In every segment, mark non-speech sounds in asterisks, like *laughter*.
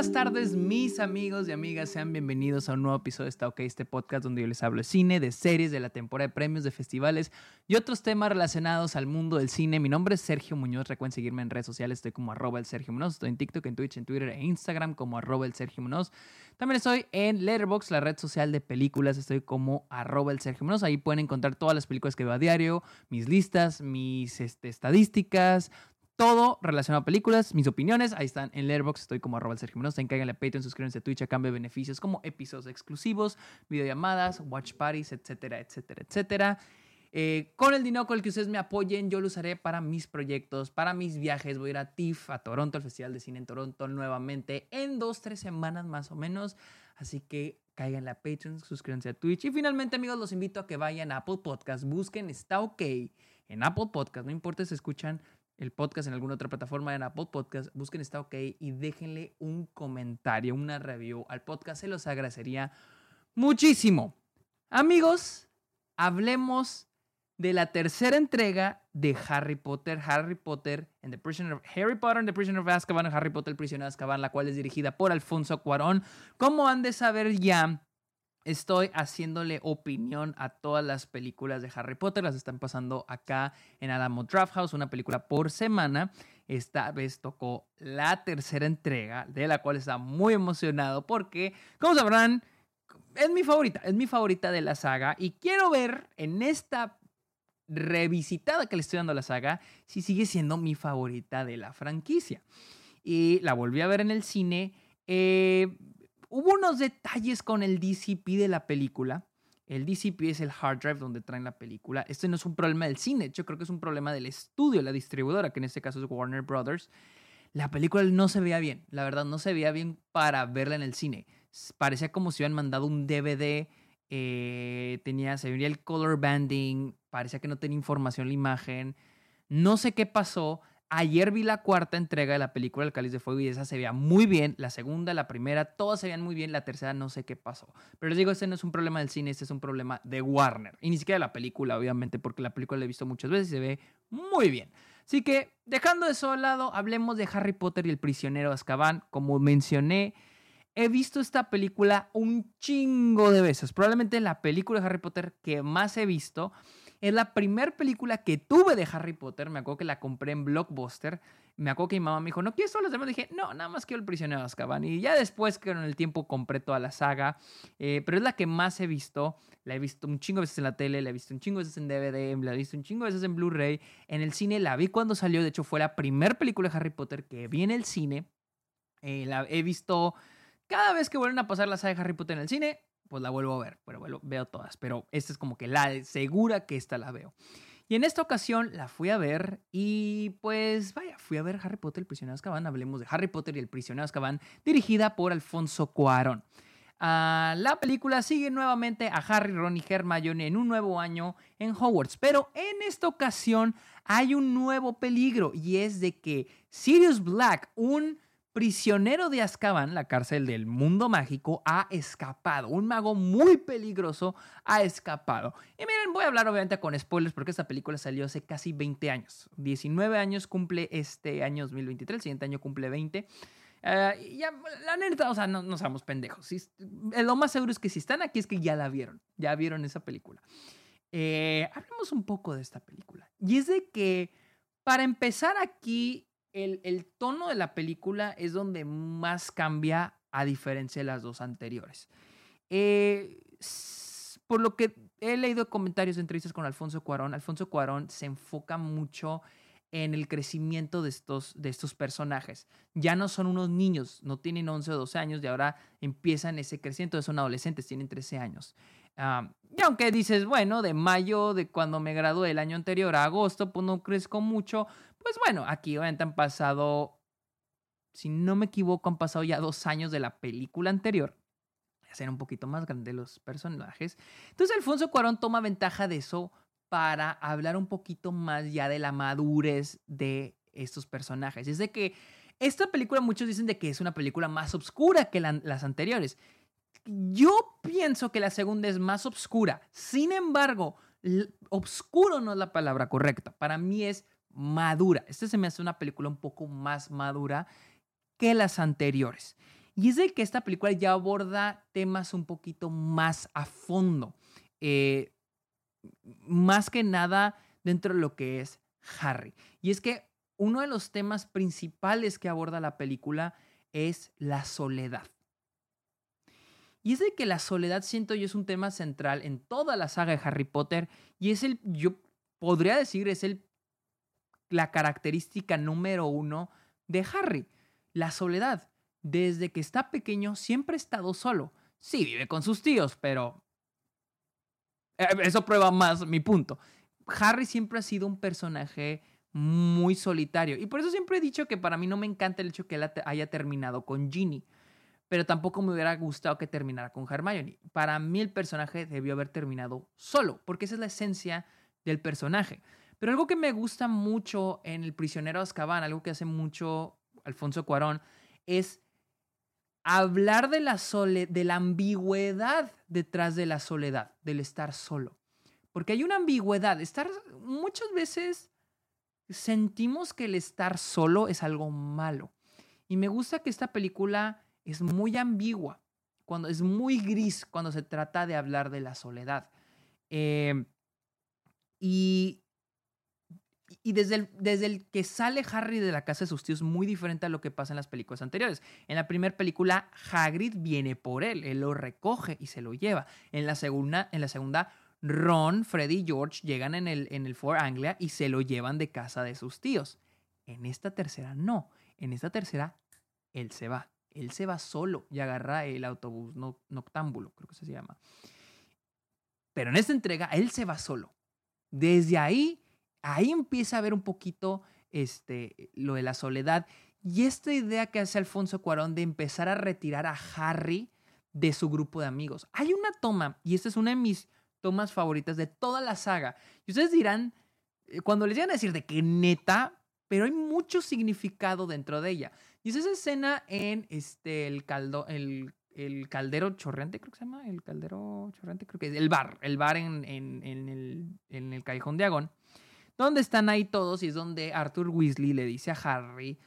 buenas tardes, mis amigos y amigas. Sean bienvenidos a un nuevo episodio de Está OK, este podcast donde yo les hablo de cine, de series, de la temporada de premios, de festivales y otros temas relacionados al mundo del cine. Mi nombre es Sergio Muñoz. Recuerden seguirme en redes sociales. Estoy como arroba el Sergio Muñoz. Estoy en TikTok, en Twitch, en Twitter e Instagram como arroba el Sergio Muñoz. También estoy en Letterboxd, la red social de películas. Estoy como arroba el Sergio Muñoz. Ahí pueden encontrar todas las películas que veo a diario, mis listas, mis este, estadísticas, todo relacionado a películas, mis opiniones, ahí están en Letterboxd, estoy como arroba el Sergio Munoz, cáiganle a Patreon, suscríbanse a Twitch a cambio de beneficios como episodios exclusivos, videollamadas, watch parties, etcétera, etcétera, etcétera. Eh, con el dinero con el que ustedes me apoyen, yo lo usaré para mis proyectos, para mis viajes. Voy a ir a TIFF, a Toronto, al Festival de Cine en Toronto nuevamente en dos, tres semanas más o menos. Así que cáiganle a Patreon, suscríbanse a Twitch. Y finalmente, amigos, los invito a que vayan a Apple Podcast, busquen Está OK en Apple Podcast, no importa si escuchan el podcast en alguna otra plataforma, en Apple Podcast, busquen Está OK y déjenle un comentario, una review al podcast. Se los agradecería muchísimo. Amigos, hablemos de la tercera entrega de Harry Potter, Harry Potter and the Prisoner of Harry Potter and the Prisoner of Azkaban, Harry Potter, el prisionero de Azkaban, la cual es dirigida por Alfonso Cuarón. Como han de saber ya, Estoy haciéndole opinión a todas las películas de Harry Potter. Las están pasando acá en Alamo Draft House, una película por semana. Esta vez tocó la tercera entrega, de la cual está muy emocionado porque, como sabrán, es mi favorita, es mi favorita de la saga. Y quiero ver en esta revisitada que le estoy dando a la saga si sigue siendo mi favorita de la franquicia. Y la volví a ver en el cine. Eh, Hubo unos detalles con el DCP de la película. El DCP es el hard drive donde traen la película. Este no es un problema del cine, yo creo que es un problema del estudio, la distribuidora, que en este caso es Warner Brothers. La película no se veía bien, la verdad, no se veía bien para verla en el cine. Parecía como si hubieran mandado un DVD, eh, tenía, se veía el color banding, parecía que no tenía información la imagen. No sé qué pasó. Ayer vi la cuarta entrega de la película El Cáliz de Fuego y esa se veía muy bien. La segunda, la primera, todas se veían muy bien. La tercera no sé qué pasó. Pero les digo, este no es un problema del cine, este es un problema de Warner. Y ni siquiera de la película, obviamente, porque la película la he visto muchas veces y se ve muy bien. Así que, dejando eso al lado, hablemos de Harry Potter y el prisionero de Azkaban. Como mencioné, he visto esta película un chingo de veces. Probablemente la película de Harry Potter que más he visto. Es la primera película que tuve de Harry Potter. Me acuerdo que la compré en Blockbuster. Me acuerdo que mi mamá me dijo, ¿no quieres los demás? Dije, no, nada más quiero el prisionero de Azkaban. Y ya después, que en el tiempo, compré toda la saga. Eh, pero es la que más he visto. La he visto un chingo de veces en la tele, la he visto un chingo de veces en DVD, la he visto un chingo de veces en Blu-ray. En el cine la vi cuando salió. De hecho, fue la primera película de Harry Potter que vi en el cine. Eh, la he visto cada vez que vuelven a pasar la saga de Harry Potter en el cine pues la vuelvo a ver, pero veo todas, pero esta es como que la segura que esta la veo. Y en esta ocasión la fui a ver y pues vaya, fui a ver Harry Potter, el prisionero de Azkaban, hablemos de Harry Potter y el prisionero de Azkaban, dirigida por Alfonso Cuarón. Ah, la película sigue nuevamente a Harry, Ron y Hermione en un nuevo año en Hogwarts, pero en esta ocasión hay un nuevo peligro y es de que Sirius Black, un prisionero de Azkaban, la cárcel del mundo mágico, ha escapado. Un mago muy peligroso ha escapado. Y miren, voy a hablar obviamente con spoilers porque esta película salió hace casi 20 años. 19 años cumple este año 2023, el siguiente año cumple 20. Eh, ya, la neta, o sea, no, no somos pendejos. Eh, lo más seguro es que si están aquí es que ya la vieron, ya vieron esa película. Eh, hablemos un poco de esta película. Y es de que, para empezar aquí, el, tono de la película es donde más cambia a diferencia de las dos anteriores. Eh, por lo que he leído comentarios de entrevistas con Alfonso Cuarón, Alfonso Cuarón se enfoca mucho en el crecimiento de estos, de estos personajes. Ya no son unos niños, no tienen 11 o 12 años y ahora empiezan ese crecimiento, son adolescentes, tienen 13 años. Ah, y aunque dices, bueno, de mayo, de cuando me gradué el año anterior a agosto, pues no crezco mucho, pues bueno, aquí obviamente han pasado, si no me equivoco, han pasado ya dos años de la película anterior. Ya ser un poquito más grande los personajes. Entonces Alfonso Cuarón toma ventaja de eso para hablar un poquito más ya de la madurez de estos personajes. Es de que esta película muchos dicen de que es una película más oscura que las anteriores. Yo pienso que la segunda es más oscura. Sin embargo, obscuro no es la palabra correcta. Para mí es madura. Este se me hace una película un poco más madura que las anteriores. Y es de que esta película ya aborda temas un poquito más a fondo. Eh, más que nada dentro de lo que es Harry. Y es que uno de los temas principales que aborda la película es la soledad. Y es de que la soledad, siento yo, es un tema central en toda la saga de Harry Potter. Y es el, yo podría decir, es el, la característica número uno de Harry. La soledad. Desde que está pequeño siempre ha estado solo. Sí, vive con sus tíos, pero eh, eso prueba más mi punto. Harry siempre ha sido un personaje muy solitario. Y por eso siempre he dicho que para mí no me encanta el hecho que él haya terminado con Ginny. Pero tampoco me hubiera gustado que terminara con Hermione. Para mí el personaje debió haber terminado solo, porque esa es la esencia del personaje. Pero algo que me gusta mucho en El prisionero de Azkaban, algo que hace mucho Alfonso Cuarón, es hablar de la, de la ambigüedad detrás de la soledad, del estar solo. Porque hay una ambigüedad. Estar muchas veces sentimos que el estar solo es algo malo. Y me gusta que esta película es muy ambigua, cuando es muy gris cuando se trata de hablar de la soledad. Em, y y desde el, desde el que sale Harry de la casa de sus tíos, muy diferente a lo que pasa en las películas anteriores. En la primera película, Hagrid viene por él, él lo recoge y se lo lleva. En la segunda, en la segunda Ron, Freddy y George llegan en el, en el Fort Anglia y se lo llevan de casa de sus tíos. En esta tercera no. En esta tercera, él se va. Él se va solo y agarra el autobús noctámbulo, creo que se llama. Pero en esta entrega, él se va solo. Desde ahí, ahí empieza a ver un poquito este, lo de la soledad y esta idea que hace Alfonso Cuarón de empezar a retirar a Harry de su grupo de amigos. Hay una toma, y esta es una de mis tomas favoritas de toda la saga. Y ustedes dirán, eh, cuando les llegan a decir de que neta, pero hay mucho significado dentro de ella. Y es esa escena en este, el, caldo, el, el caldero chorrente, creo que se llama, el caldero chorrente, creo que es el bar, el bar en, en, en, el, en el Callejón de Agón, donde están ahí todos y es donde Arthur Weasley le dice a Harry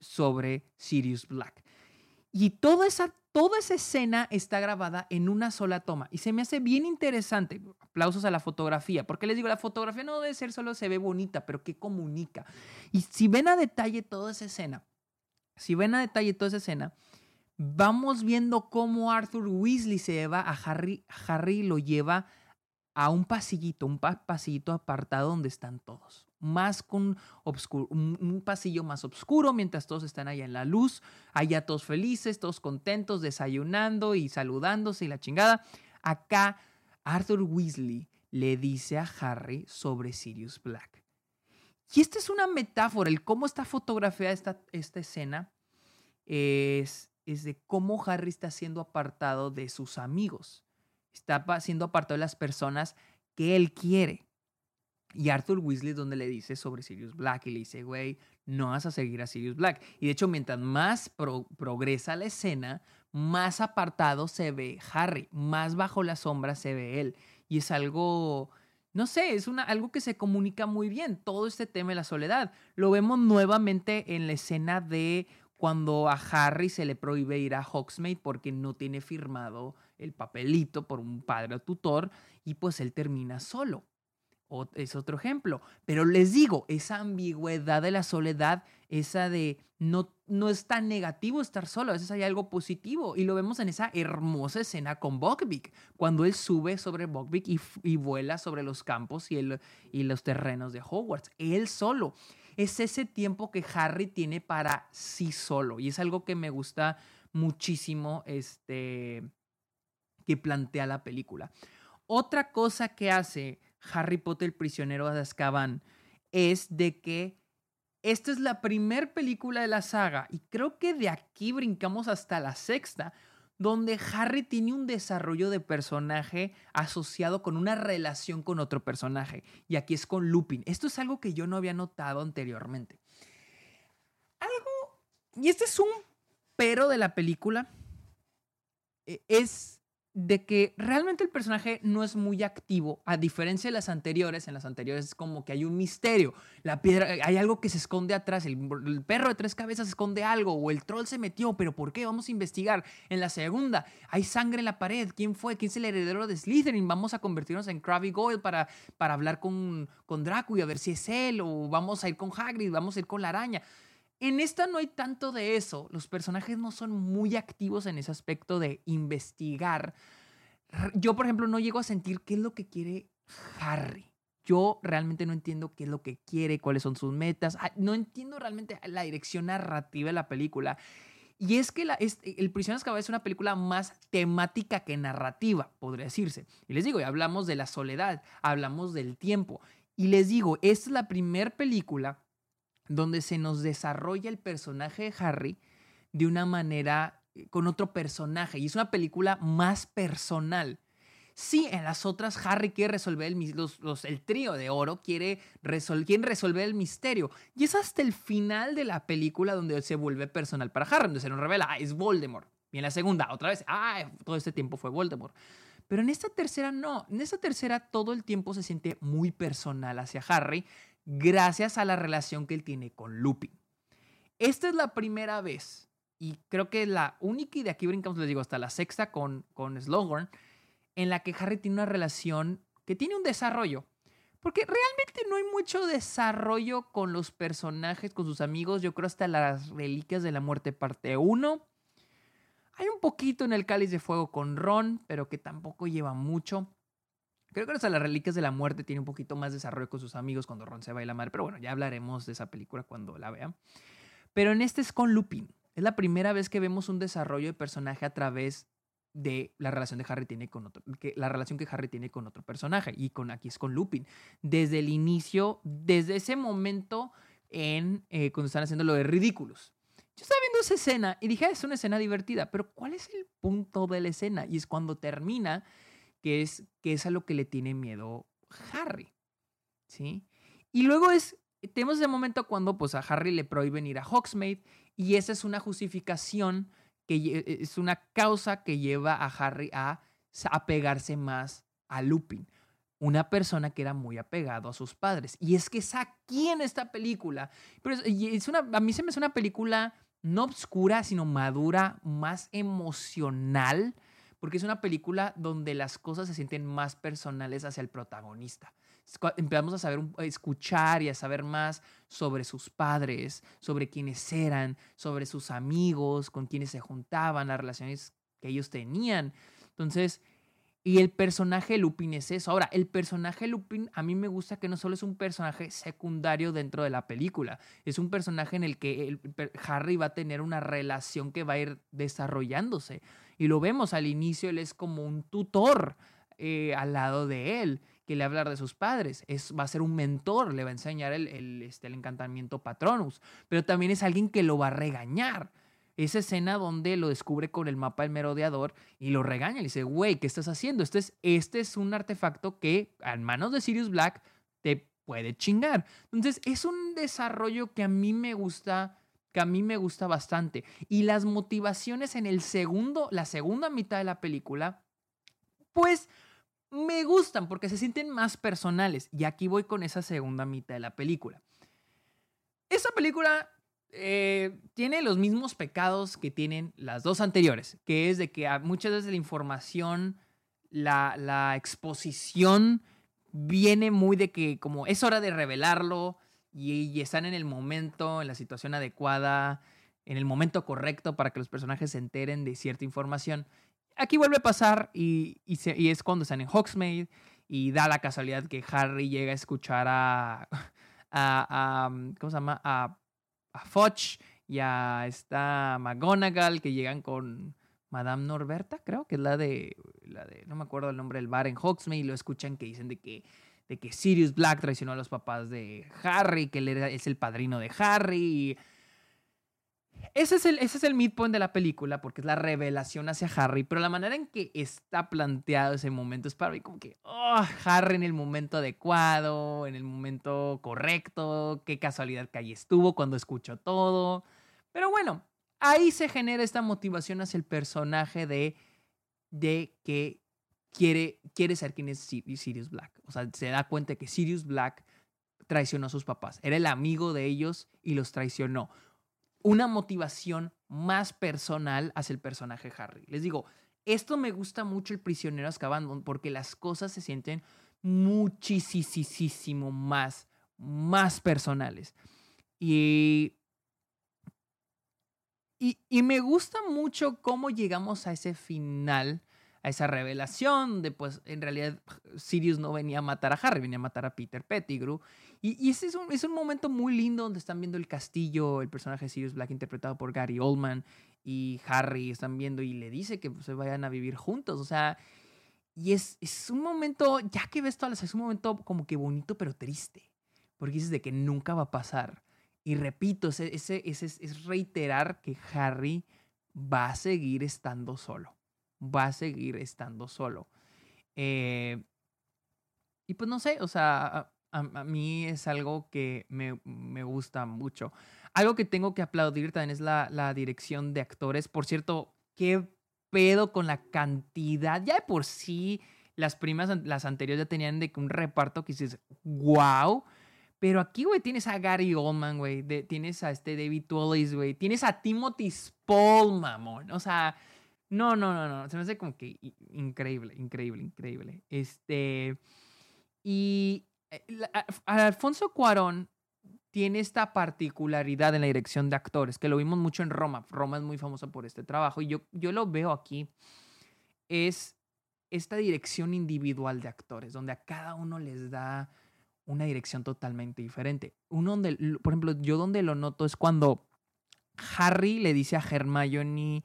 sobre Sirius Black. Y toda esa, toda esa escena está grabada en una sola toma. Y se me hace bien interesante. Aplausos a la fotografía. Porque les digo, la fotografía no debe ser solo se ve bonita, pero que comunica. Y si ven a detalle toda esa escena, si ven a detalle toda esa escena, vamos viendo cómo Arthur Weasley se lleva a Harry, Harry lo lleva a un pasillito, un pasillito apartado donde están todos más con un, pasillo más oscuro mientras todos están allá en la luz, allá todos felices, todos contentos, desayunando y saludándose y la chingada. Acá Arthur Weasley le dice a Harry sobre Sirius Black. Y esta es una metáfora, el cómo está fotografiada esta, esta escena es, es de cómo Harry está siendo apartado de sus amigos, está siendo apartado de las personas que él quiere. Y Arthur Weasley donde le dice sobre Sirius Black y le dice, güey, no vas a seguir a Sirius Black. Y de hecho, mientras más progresa la escena, más apartado se ve Harry, más bajo la sombra se ve él. Y es algo, no sé, es una, algo que se comunica muy bien, todo este tema de la soledad. Lo vemos nuevamente en la escena de cuando a Harry se le prohíbe ir a Hogsmeade porque no tiene firmado el papelito por un padre o tutor y pues él termina solo es otro ejemplo. Pero les digo, esa ambigüedad de la soledad, esa de no, no es tan negativo estar solo, a veces hay algo positivo. Y lo vemos en esa hermosa escena con Buckbeak, cuando él sube sobre Buckbeak y, vuela sobre los campos y, el, y los terrenos de Hogwarts. Él solo. Es ese tiempo que Harry tiene para sí solo. Y es algo que me gusta muchísimo este, que plantea la película. Otra cosa que hace Harry Potter, el prisionero de Azkaban, es de que esta es la primer película de la saga y creo que de aquí brincamos hasta la sexta, donde Harry tiene un desarrollo de personaje asociado con una relación con otro personaje. Y aquí es con Lupin. Esto es algo que yo no había notado anteriormente. Algo, y este es un pero de la película, e, es de que realmente el personaje no es muy activo, a diferencia de las anteriores. En las anteriores es como que hay un misterio. La piedra, hay algo que se esconde atrás. El, perro de tres cabezas esconde algo. O el troll se metió. ¿Pero por qué? Vamos a investigar. En la segunda, hay sangre en la pared. ¿Quién fue? ¿Quién es el heredero de Slytherin? Vamos a convertirnos en Krabby Goyle para, para hablar con, con Draco y a ver si es él. O vamos a ir con Hagrid, vamos a ir con la araña. En esta no hay tanto de eso. Los personajes no son muy activos en ese aspecto de investigar. Yo, por ejemplo, no llego a sentir qué es lo que quiere Harry. Yo realmente no entiendo qué es lo que quiere, cuáles son sus metas. Ah, no entiendo realmente la dirección narrativa de la película. Y es que la, El Prisionero Azkaban es una película más temática que narrativa, podría decirse. Y les digo, hablamos de la soledad, hablamos del tiempo. Y les digo, esta es la primera película donde se nos desarrolla el personaje de Harry de una manera eh, con otro personaje y es una película más personal. Sí, en las otras Harry quiere resolver el, el trío de oro, quiere, resolver el misterio. Y es hasta el final de la película donde se vuelve personal para Harry, donde se nos revela, ah, es Voldemort. Y en la segunda, otra vez, ah, todo este tiempo fue Voldemort. Pero en esta tercera no, en esta tercera todo el tiempo se siente muy personal hacia Harry gracias a la relación que él tiene con Lupin. Esta es la primera vez, y creo que la única, y de aquí brincamos, les digo, hasta la sexta con, con Slughorn, en la que Harry tiene una relación que tiene un desarrollo. Porque realmente no hay mucho desarrollo con los personajes, con sus amigos. Yo creo hasta las Reliquias de la Muerte parte 1. Hay un poquito en el Cáliz de Fuego con Ron, pero que tampoco lleva mucho. Creo que hasta las Reliquias de la Muerte tiene un poquito más desarrollo con sus amigos cuando Ron se va y la madre. Pero bueno, ya hablaremos de esa película cuando la vean. Pero en este es con Lupin. Es la primera vez que vemos un desarrollo de personaje a través de la relación de Harry tiene con otro, que la relación que Harry tiene con otro personaje y con aquí es con Lupin. Desde el inicio, desde ese momento en eh, cuando están haciendo lo de ridículos. Yo estaba viendo esa escena y dije, ah, es una escena divertida, pero ¿cuál es el punto de la escena? Y es cuando termina que es, que es a lo que le tiene miedo Harry. ¿Sí? Y luego es, tenemos ese momento cuando pues a Harry le prohíben ir a Hogsmeade y esa es una justificación, que e, es una causa que lleva a Harry a apegarse más a Lupin. Una persona que era muy apegado a sus padres. Y es que es aquí en esta película. Pero es una, a mí se me hace una película no obscura, sino madura, más emocional porque es una película donde las cosas se sienten más personales hacia el protagonista. Empezamos a saber, escuchar y a saber más sobre sus padres, sobre quiénes eran, sobre sus amigos, con quienes se juntaban, las relaciones que ellos tenían. Entonces, y el personaje Lupin es eso. Ahora, el personaje Lupin a mí me gusta que no solo es un personaje secundario dentro de la película, es un personaje en el que Harry va a tener una relación que va a ir desarrollándose. Y lo vemos al inicio, él es como un tutor eh, al lado de él, que le a hablar de sus padres. Es, va a ser un mentor, le va a enseñar el, este, el encantamiento Patronus, pero también es alguien que lo va a regañar. Esa escena donde lo descubre con el mapa del merodeador y lo regaña. Le dice, güey, ¿qué estás haciendo? Este es, este es un artefacto que en manos de Sirius Black te puede chingar. Entonces, es un desarrollo que a mí me gusta que a mí me gusta bastante. Y las motivaciones en el segundo, la segunda mitad de la película, pues me gustan porque se sienten más personales. Y aquí voy con esa segunda mitad de la película. Esa película eh, tiene los mismos pecados que tienen las dos anteriores, que es de que muchas veces la información, la, la exposición viene muy de que como es hora de revelarlo, y, están en el momento, en la situación adecuada, en el momento correcto para que los personajes se enteren de cierta información. Aquí vuelve a pasar y, es cuando están en Hogsmeade y da la casualidad que Harry llega a escuchar a, *laughs* a, a ¿cómo se llama? A, a Fudge y a esta McGonagall que llegan con Madame Norberta, creo que es la de, la de, no me acuerdo el nombre del bar en Hogsmeade y lo escuchan que dicen de que de que Sirius Black traicionó a los papás de Harry, que él es el padrino de Harry. Ese es, el, ese es el midpoint de la película, porque es la revelación hacia Harry, pero la manera en que está planteado ese momento es para mí como que, oh, Harry en el momento adecuado, en el momento correcto, qué casualidad que ahí estuvo cuando escuchó todo. Pero bueno, ahí se genera esta motivación hacia el personaje de de que quiere, quiere ser quien es Sirius Black. O sea, se da cuenta que Sirius Black traicionó a sus papás. Era el amigo de ellos y los traicionó. Una motivación más personal hacia el personaje Harry. Les digo, esto me gusta mucho el prisionero Azkaban porque las cosas se sienten muchísimo más, más personales. Y, y, y, me gusta mucho cómo llegamos a ese final a esa revelación de pues en realidad Sirius no venía a matar a Harry, venía a matar a Peter Pettigrew. Y, ese es un, es un, momento muy lindo donde están viendo el castillo, el personaje de Sirius Black interpretado por Gary Oldman y Harry están viendo y le dice que pues, se vayan a vivir juntos. O sea, y es, es un momento, ya que ves todas las, es un momento como que bonito pero triste. Porque dices de que nunca va a pasar. Y repito, ese, ese es reiterar que Harry va a seguir estando solo va a seguir estando solo. Eh, y pues no sé, o sea, a, mí es algo que me, me, gusta mucho. Algo que tengo que aplaudir también es la, la dirección de actores. Por cierto, qué pedo con la cantidad. Ya de por sí, las primas, las anteriores ya tenían de un reparto que dices, wow. Pero aquí, güey, tienes a Gary Oldman, güey. Tienes a este David Wallace, güey. Tienes a Timothy Spall, mamón. O sea, no, no, no, no. Se me hace como que increíble, increíble, increíble. Este. Y eh, Alfonso Cuarón tiene esta particularidad en la dirección de actores, que lo vimos mucho en Roma. Roma es muy famosa por este trabajo y yo, yo lo veo aquí. Es esta dirección individual de actores, donde a cada uno les da una dirección totalmente diferente. Uno donde, por ejemplo, yo donde lo noto es cuando Harry le dice a Hermione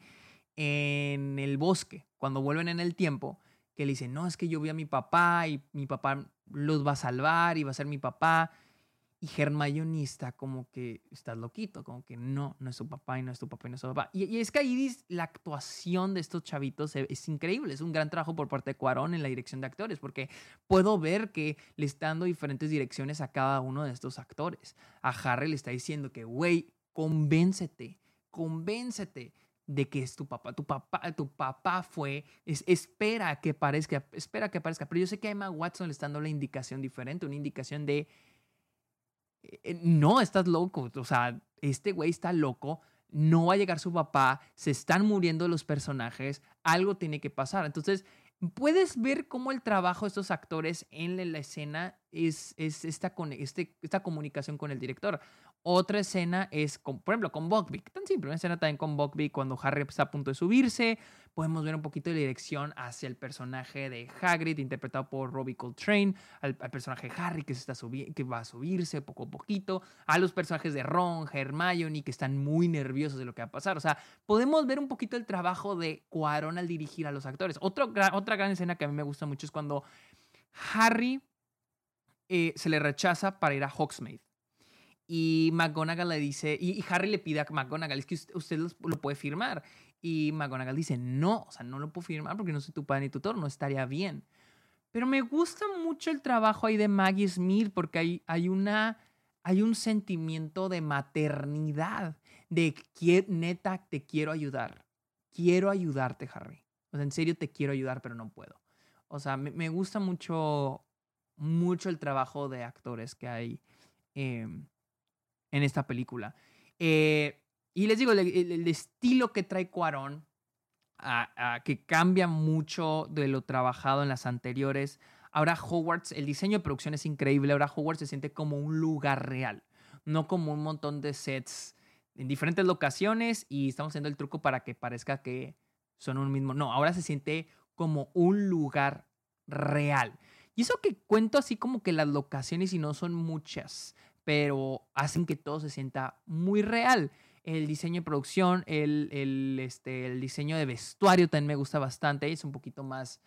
en el bosque, cuando vuelven en el tiempo, que le dicen, no, es que yo vi a mi papá y mi papá los va a salvar y va a ser mi papá. Y Hermione está como que, estás loquito, como que no, no es su papá y no es tu papá y no es tu papá. Y, es que ahí la actuación de estos chavitos es, increíble, es un gran trabajo por parte de Cuarón en la dirección de actores, porque puedo ver que le está dando diferentes direcciones a cada uno de estos actores. A Harry le está diciendo que, güey, convéncete, convéncete de que es tu papá. Tu papá, tu papá fue, es, espera que parezca, espera que parezca. Pero yo sé que a Emma Watson le está dando la indicación diferente, una indicación de, eh, no, estás loco. O sea, este güey está loco, no va a llegar su papá, se están muriendo los personajes, algo tiene que pasar. Entonces, puedes ver cómo el trabajo de estos actores en la escena es, es esta, este, esta comunicación con el director. Otra escena es, con, por ejemplo, con Buckbeak. Tan simple, una escena también con Buckbeak cuando Harry está a punto de subirse. Podemos ver un poquito de dirección hacia el personaje de Hagrid, interpretado por Robbie Coltrane, al, personaje Harry que, se está que va a subirse poco a poquito, a los personajes de Ron, Hermione, que están muy nerviosos de lo que va a pasar. O sea, podemos ver un poquito el trabajo de Cuarón al dirigir a los actores. Otra gran escena que a mí me gusta mucho es cuando Harry eh, se le rechaza para ir a Hogsmeade. Y McGonagall le dice, y, Harry le pide a McGonagall, es que usted, lo puede firmar. Y McGonagall dice, no, o sea, no lo puedo firmar porque no soy tu padre ni tutor, no estaría bien. Pero me gusta mucho el trabajo ahí de Maggie Smith porque hay, hay, una, hay un sentimiento de maternidad, de neta te quiero ayudar. Quiero ayudarte, Harry. O sea, en serio te quiero ayudar, pero no puedo. O sea, me, me gusta mucho, mucho el trabajo de actores que hay. Eh, en esta película. Eh, y les digo, el, estilo que trae Cuarón, que cambia mucho de lo trabajado en las anteriores. Ahora Hogwarts, el diseño de producción es increíble. Ahora Hogwarts se siente como un lugar real, no como un montón de sets en diferentes locaciones y estamos haciendo el truco para que parezca que son un mismo. No, ahora se siente como un lugar real. Y eso que cuento así como que las locaciones y no son muchas pero hacen que todo se sienta muy real. El diseño de producción, el, el, este, el diseño de vestuario también me gusta bastante. Es un poquito más,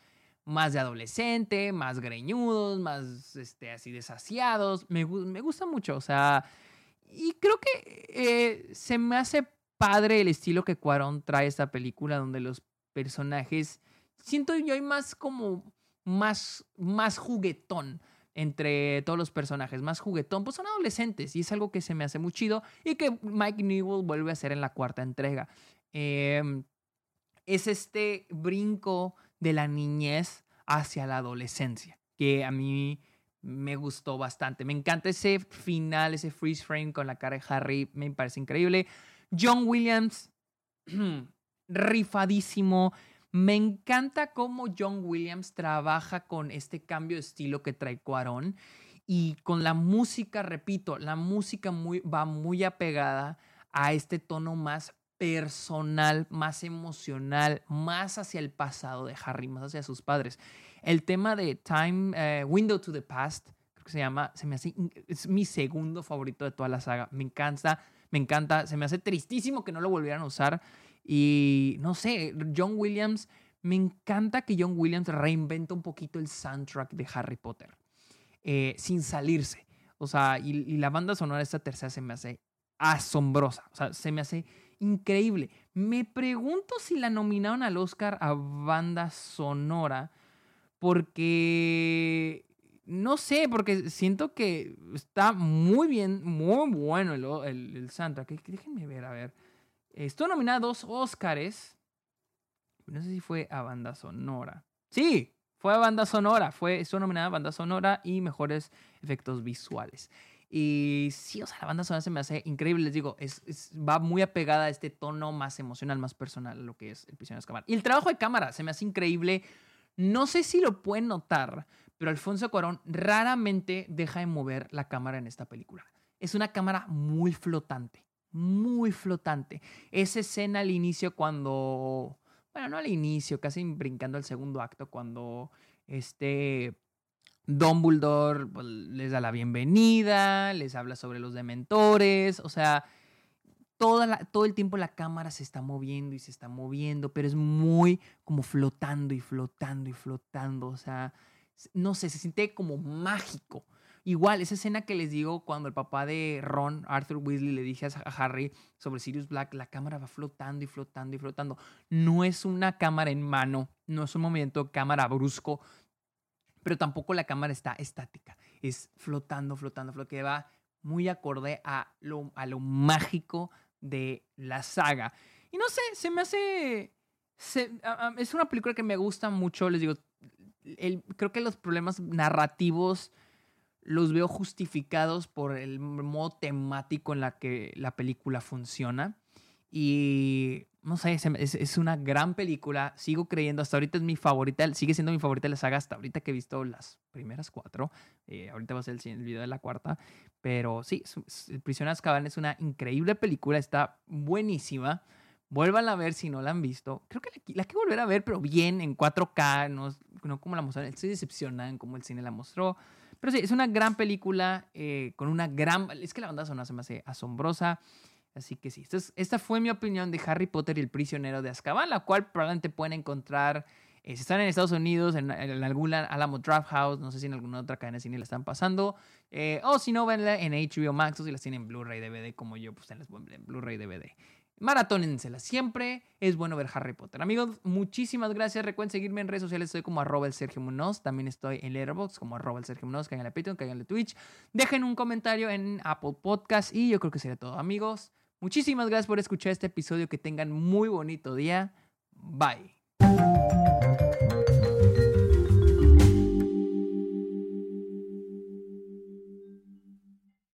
más de adolescente, más greñudos, más este, así desasiados. Me, me gusta mucho, o sea, y creo que eh, se me hace padre el estilo que Cuarón trae a esta película, donde los personajes, siento yo hay más como, más, más juguetón entre todos los personajes más juguetón, pues son adolescentes y es algo que se me hace muy chido y que Mike Newell vuelve a hacer en la cuarta entrega. Em, es este brinco de la niñez hacia la adolescencia, que a mí me gustó bastante. Me encanta ese final, ese freeze frame con la cara de Harry, me parece increíble. John Williams, *clears throat* rifadísimo. Me encanta cómo John Williams trabaja con este cambio de estilo que trae Cuarón y con la música, repito, la música muy, va muy apegada a este tono más personal, más emocional, más hacia el pasado de Harry, más hacia sus padres. El tema de Time, eh, Window to the Past, creo que se llama, se me hace, es mi segundo favorito de toda la saga. Me encanta, me encanta, se me hace tristísimo que no lo volvieran a usar. Y no sé, John Williams, me encanta que John Williams reinventa un poquito el soundtrack de Harry Potter, eh, sin salirse. O sea, y, la banda sonora de esta tercera se me hace asombrosa. O sea, se me hace increíble. Me pregunto si la nominaron al Oscar a banda sonora porque no sé, porque siento que está muy bien, muy bueno el, el, el soundtrack. Déjenme ver, a ver. Estuvo nominada a dos Oscars. No sé si fue a banda sonora. Sí, fue a banda sonora. Fue, estuvo nominada a banda sonora y mejores efectos visuales. Y sí, o sea, la banda sonora se me hace increíble. Les digo, es, va muy apegada a este tono más emocional, más personal, lo que es el prisionero de cámara. Y el trabajo de cámara se me hace increíble. No sé si lo pueden notar, pero Alfonso Cuarón raramente deja de mover la cámara en esta película. Es una cámara muy flotante, muy flotante. Esa escena al inicio cuando, bueno, no al inicio, casi brincando al segundo acto, cuando este Dumbledore pues, les da la bienvenida, les habla sobre los dementores, o sea, toda todo el tiempo la cámara se está moviendo y se está moviendo, pero es muy como flotando y flotando y flotando, o sea, no sé, se siente como mágico. Igual, esa escena que les digo cuando el papá de Ron, Arthur Weasley, le dije a Harry sobre Sirius Black, la cámara va flotando y flotando y flotando. No es una cámara en mano, no es un movimiento de cámara brusco, pero tampoco la cámara está estática, es flotando, flotando, flotando, que va muy acorde a lo, a lo mágico de la saga. Y no sé, se me hace... es una película que me gusta mucho, les digo, creo que los problemas narrativos los veo justificados por el modo temático en la que la película funciona. Y no sé, es, es, una gran película. Sigo creyendo, hasta ahorita es mi favorita, sigue siendo mi favorita de la saga hasta ahorita que he visto las primeras cuatro. Eh, ahorita va a ser el, el, video de la cuarta. Pero sí, Prisionero de Azkaban es una increíble película, está buenísima. Vuelvan a ver si no la han visto. Creo que la, hay que volver a ver, pero bien, en 4K, no, no como la mostraron. Estoy decepcionada en cómo el cine la mostró. Pero sí, es una gran película eh, con una gran... Es que la banda sonora se me hace asombrosa. Así que sí, esta, fue mi opinión de Harry Potter y el prisionero de Azkaban, la cual probablemente pueden encontrar eh, si están en Estados Unidos, en, en, algún Alamo Draft House, no sé si en alguna otra cadena de cine la están pasando, eh, o si no, venla en HBO Max o si las tienen en Blu-ray DVD como yo, pues tenlas en Blu-ray DVD. Maratónensela siempre, es bueno ver Harry Potter. Amigos, muchísimas gracias. Recuerden seguirme en redes sociales, estoy como arroba el Sergio Munoz. También estoy en Letterboxd como arroba el Sergio Munoz. A Patreon, caigan a Twitch. Dejen un comentario en Apple Podcast y yo creo que sería todo, amigos. Muchísimas gracias por escuchar este episodio. Que tengan muy bonito día. Bye.